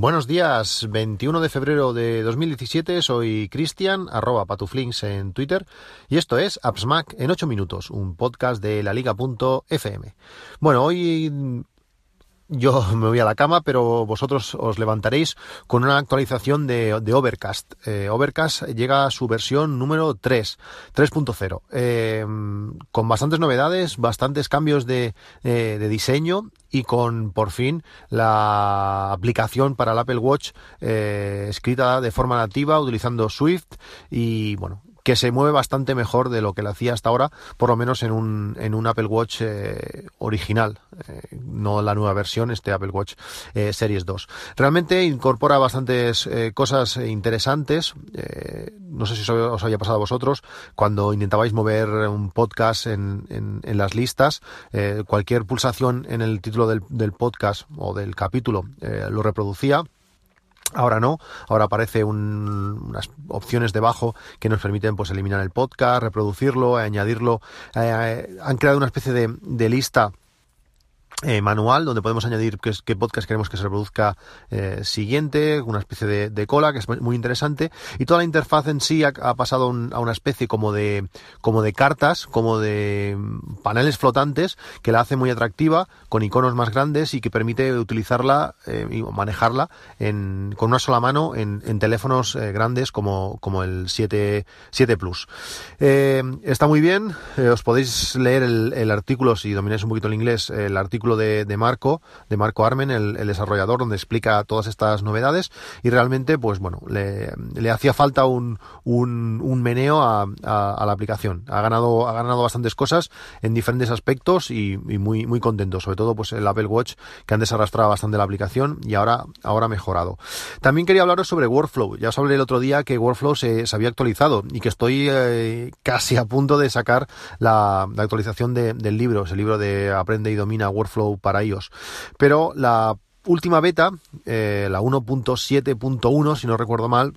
Buenos días, 21 de febrero de 2017, soy Cristian, arroba patuflinks en Twitter, y esto es AppsMac en 8 minutos, un podcast de la liga.fm. Bueno, hoy yo me voy a la cama, pero vosotros os levantaréis con una actualización de, Overcast. Eh, Overcast llega a su versión número 3, 3.0, eh, con bastantes novedades, bastantes cambios de, eh, de, diseño y con por fin la aplicación para el Apple Watch escrita de forma nativa utilizando Swift y bueno que se mueve bastante mejor de lo que lo hacía hasta ahora, por lo menos en un, en un Apple Watch eh, original, eh, no la nueva versión, este Apple Watch eh, Series 2. Realmente incorpora bastantes cosas interesantes, no sé si os haya pasado a vosotros, cuando intentabais mover un podcast en, en, las listas, cualquier pulsación en el título del, del podcast o del capítulo lo reproducía Ahora no, ahora aparece unas opciones debajo que nos permiten pues eliminar el podcast, reproducirlo, añadirlo. Eh, han creado una especie de lista eh, manual donde podemos añadir qué, podcast queremos que se reproduzca eh, siguiente, una especie de, cola que es muy interesante y toda la interfaz en sí ha, pasado a una especie como de como de cartas, como de mm, paneles flotantes que la hace muy atractiva con iconos más grandes y que permite utilizarla eh, y manejarla en, con una sola mano en, teléfonos grandes como, como el 7, 7 Plus. está muy bien, os podéis leer el, el artículo si domináis un poquito el inglés, el artículo de, Marco, de Marco Armen, el, desarrollador, donde explica todas estas novedades y realmente, pues bueno, le, hacía falta un, un, meneo a, la aplicación. Ha ganado, ha ganado bastantes cosas en diferentes aspectos y, muy, muy contento, sobre todo pues el Apple Watch que antes arrastraba bastante la aplicación y ahora, ahora mejorado. También quería hablaros sobre Workflow. Ya os hablé el otro día que Workflow se, había actualizado y que estoy eh, casi a punto de sacar la, actualización del libro, ese libro de Aprende y Domina Workflow para iOS. Pero la última beta, eh, la 1.7.1, si no recuerdo mal,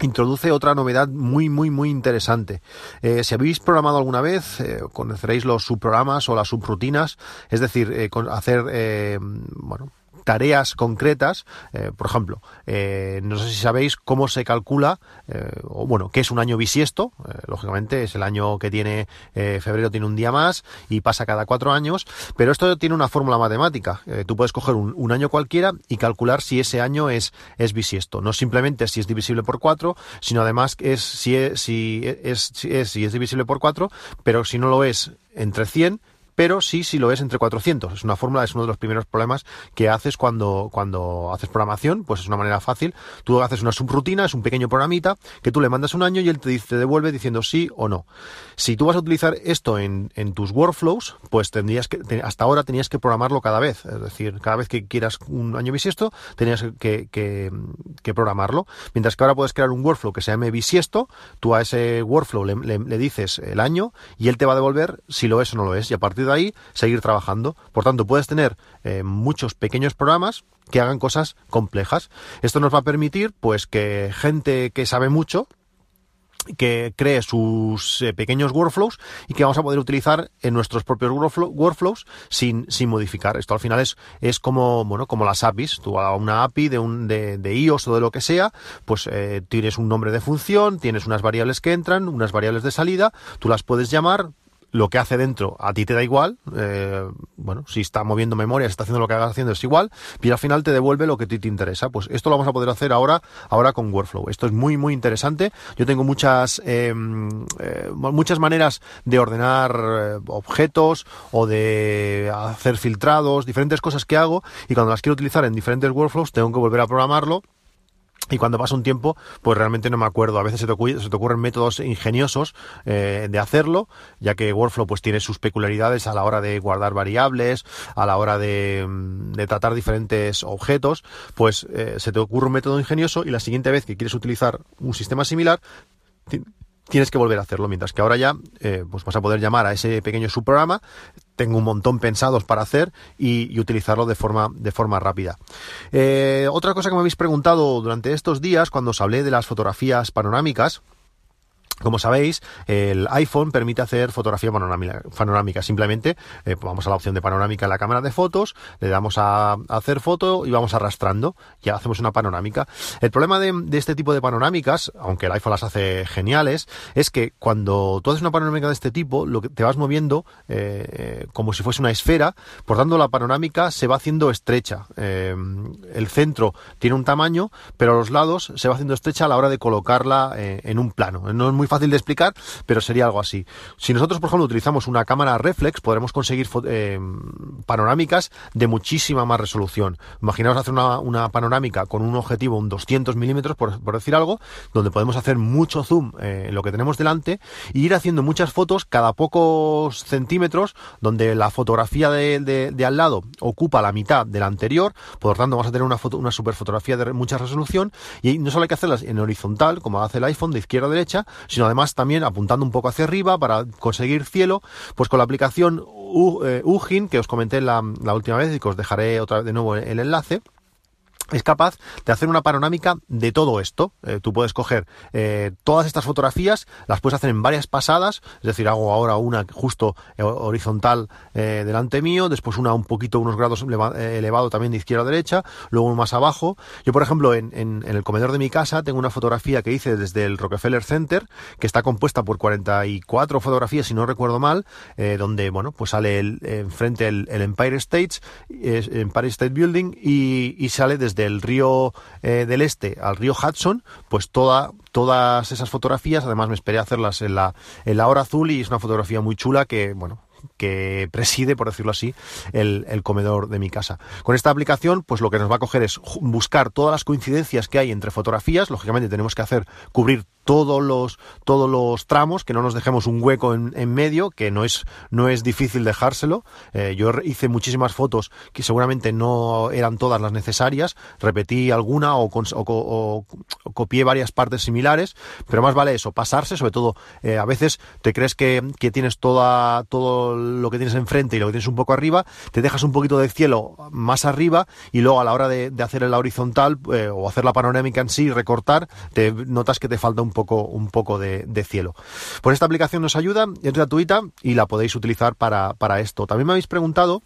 introduce otra novedad muy muy muy interesante. Eh, si habéis programado alguna vez, eh, conoceréis los subprogramas o las subrutinas, es decir, con hacer bueno tareas concretas. Eh, por ejemplo, eh, no sé si sabéis cómo se calcula, eh, o bueno, qué es un año bisiesto. lógicamente es el año que tiene, febrero tiene un día más y pasa cada cuatro años, pero esto tiene una fórmula matemática. tú puedes coger un, año cualquiera y calcular si ese año es, es bisiesto. No simplemente si es divisible por cuatro, sino además es si es, si es, si es, si es divisible por cuatro, pero si no lo es entre 100, pero sí, sí lo es entre 400. Es una fórmula, es uno de los primeros problemas que haces cuando, cuando haces programación, pues es una manera fácil. Tú haces una subrutina, es un pequeño programita que tú le mandas un año y él te, te devuelve diciendo sí o no. Si tú vas a utilizar esto en, en tus workflows, pues tendrías que, hasta ahora tenías que programarlo cada vez. Es decir, cada vez que quieras un año bisiesto, tenías que, que, programarlo. Mientras que ahora puedes crear un workflow que se llame bisiesto, tú a ese workflow le, le, dices el año y él te va a devolver si lo es o no lo es. Y a partir ahí seguir trabajando. Por tanto, puedes tener eh, muchos pequeños programas que hagan cosas complejas. Esto nos va a permitir, pues, que gente que sabe mucho, que cree sus eh, pequeños workflows y que vamos a poder utilizar en nuestros propios workflows sin, sin modificar. Esto al final es, es como, bueno, como las APIs. Tú a una API de, un, de, de iOS o de lo que sea, pues eh, tienes un nombre de función, tienes unas variables que entran, unas variables de salida, tú las puedes llamar, lo que hace dentro a ti te da igual, eh, bueno, si está moviendo memoria, si está haciendo lo que hagas haciendo es igual, y al final te devuelve lo que a ti te interesa. Pues esto lo vamos a poder hacer ahora, ahora con Workflow. Esto es muy, muy interesante. Yo tengo muchas, em, eh, muchas maneras de ordenar eh, objetos o de hacer filtrados, diferentes cosas que hago, y cuando las quiero utilizar en diferentes workflows tengo que volver a programarlo y cuando pasa un tiempo, pues realmente no me acuerdo. A veces se te, ocurren métodos ingeniosos eh, de hacerlo, ya que Workflow pues tiene sus peculiaridades a la hora de guardar variables, a la hora de, mm, tratar diferentes objetos, pues eh, se te ocurre un método ingenioso y la siguiente vez que quieres utilizar un sistema similar, tienes que volver a hacerlo, mientras que ahora ya eh, pues vas a poder llamar a ese pequeño subprograma, tengo un montón pensados para hacer y, utilizarlo de forma, de forma rápida. Eh, otra cosa que me habéis preguntado durante estos días, cuando os hablé de las fotografías panorámicas, Como sabéis, el iPhone permite hacer fotografía panorámica. Simplemente eh, vamos a la opción de panorámica en la cámara de fotos, le damos a, hacer foto y vamos arrastrando. Ya hacemos una panorámica. El problema de, este tipo de panorámicas, aunque el iPhone las hace geniales, es que cuando tú haces una panorámica de este tipo, lo que te vas moviendo eh, como si fuese una esfera, por tanto la panorámica se va haciendo estrecha. Eh, el centro tiene un tamaño, pero a los lados se va haciendo estrecha a la hora de colocarla en un plano. No es muy fácil de explicar, pero sería algo así. Si nosotros, por ejemplo, utilizamos una cámara reflex, podremos conseguir eh, panorámicas de muchísima más resolución. Imaginaos hacer una, panorámica con un objetivo, un 200 milímetros, por, decir algo, donde podemos hacer mucho zoom eh, en lo que tenemos delante e ir haciendo muchas fotos cada pocos centímetros, donde la fotografía de, al lado ocupa la mitad de la anterior, por lo tanto vamos a tener una, foto, una super fotografía de mucha resolución y no solo hay que hacerlas en horizontal, como hace el iPhone de izquierda a derecha, sino además también apuntando un poco hacia arriba para conseguir cielo, pues con la aplicación Ugin, que os comenté la, la última vez y que os dejaré otra vez de nuevo el enlace, es capaz de hacer una panorámica de todo esto. Eh, tú puedes coger eh, todas estas fotografías, las puedes hacer en varias pasadas, es decir, hago ahora una justo eh, horizontal delante mío, después una un poquito, unos grados elevado también de izquierda a derecha, luego más abajo. Yo, por ejemplo, en, en, el comedor de mi casa tengo una fotografía que hice desde el Rockefeller Center, que está compuesta por 44 fotografías, si no recuerdo mal, donde, bueno, pues sale enfrente el, Empire State, Empire State Building, y sale desde del río eh, del Este al río Hudson, pues toda, todas esas fotografías, además me esperé hacerlas en la, en la hora azul y es una fotografía muy chula que, bueno, que preside, por decirlo así, el, comedor de mi casa. Con esta aplicación, pues lo que nos va a coger es buscar todas las coincidencias que hay entre fotografías. Lógicamente tenemos que hacer cubrir todos los, todos los tramos, que no nos dejemos un hueco en, en medio, que no es, no es difícil dejárselo. Eh, yo hice muchísimas fotos que seguramente no eran todas las necesarias, repetí alguna o, o, copié varias partes similares, pero más vale eso, pasarse, sobre todo eh, a veces te crees que, que, tienes toda, todo lo que tienes enfrente y lo que tienes un poco arriba, te dejas un poquito de cielo más arriba y luego a la hora de, de hacer la horizontal eh, o hacer la panorámica en sí, recortar, te notas que te falta un poco, un poco de, cielo. Pues esta aplicación nos ayuda, es gratuita y la podéis utilizar para, para esto. También me habéis preguntado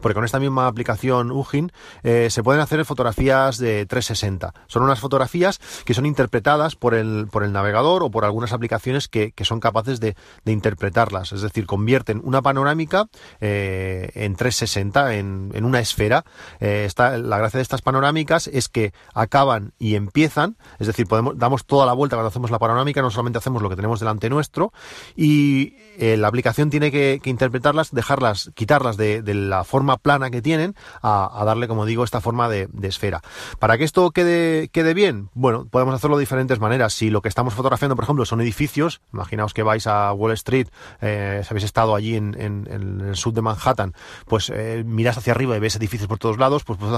porque con esta misma aplicación Ugin eh, se pueden hacer fotografías de 360. Son unas fotografías que son interpretadas por el, por el navegador o por algunas aplicaciones que, son capaces de, interpretarlas. Es decir, convierten una panorámica eh, en 360, en, en una esfera. Eh, la gracia de estas panorámicas es que acaban y empiezan, es decir, podemos, damos toda la vuelta cuando hacemos la panorámica, no solamente hacemos lo que tenemos delante nuestro, y la aplicación tiene que, interpretarlas, dejarlas, quitarlas de, de la forma plana que tienen a, darle, como digo, esta forma de, esfera. Para que esto quede, quede bien, bueno, podemos hacerlo de diferentes maneras. Si lo que estamos fotografiando, por ejemplo, son edificios, imaginaos que vais a Wall Street, eh, si habéis estado allí en, el sur de Manhattan, pues eh, miras hacia arriba y ves edificios por todos lados, pues puedes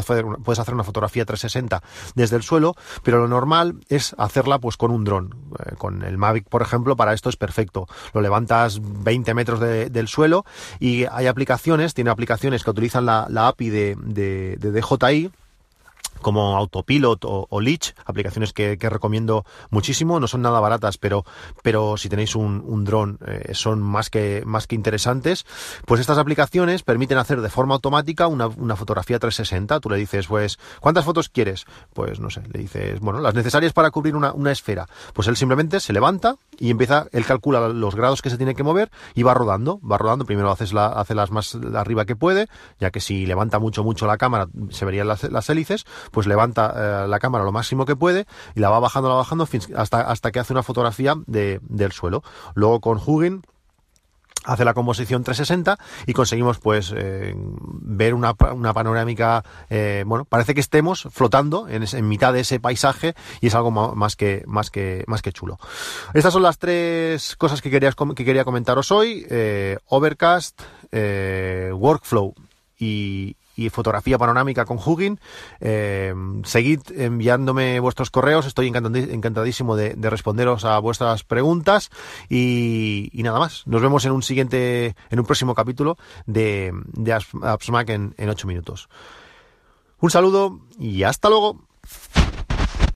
hacer, una fotografía 360 desde el suelo, pero lo normal es hacerla pues con un dron. Eh, con el Mavic, por ejemplo, para esto es perfecto. Lo levantas 20 metros del suelo y hay aplicaciones, tiene aplicaciones utilizan la, API de, de, de DJI como Autopilot o, o aplicaciones que, recomiendo muchísimo, no son nada baratas, pero, pero si tenéis un, un dron eh, son más que, más que interesantes, pues estas aplicaciones permiten hacer de forma automática una, una, fotografía 360, tú le dices, pues, ¿cuántas fotos quieres? Pues no sé, le dices, bueno, las necesarias para cubrir una, una esfera, pues él simplemente se levanta y empieza, él calcula los grados que se tiene que mover y va rodando, va rodando, primero haces la, hace las más arriba que puede, ya que si levanta mucho, mucho la cámara se verían las, las hélices, pues levanta eh, la cámara lo máximo que puede y la va bajando, la bajando hasta, hasta que hace una fotografía de, del suelo. Luego con Hugin hace la composición 360 y conseguimos pues eh, ver una, una panorámica eh, bueno parece que estemos flotando en, en, mitad de ese paisaje y es algo más que más que más que chulo estas son las tres cosas que quería que quería comentaros hoy overcast workflow y, y fotografía panorámica con Hugin. Eh, seguid enviándome vuestros correos, estoy encantadísimo de, responderos a vuestras preguntas y, nada más. Nos vemos en un siguiente, en un próximo capítulo de, de AppsMac en, en 8 minutos. Un saludo y hasta luego.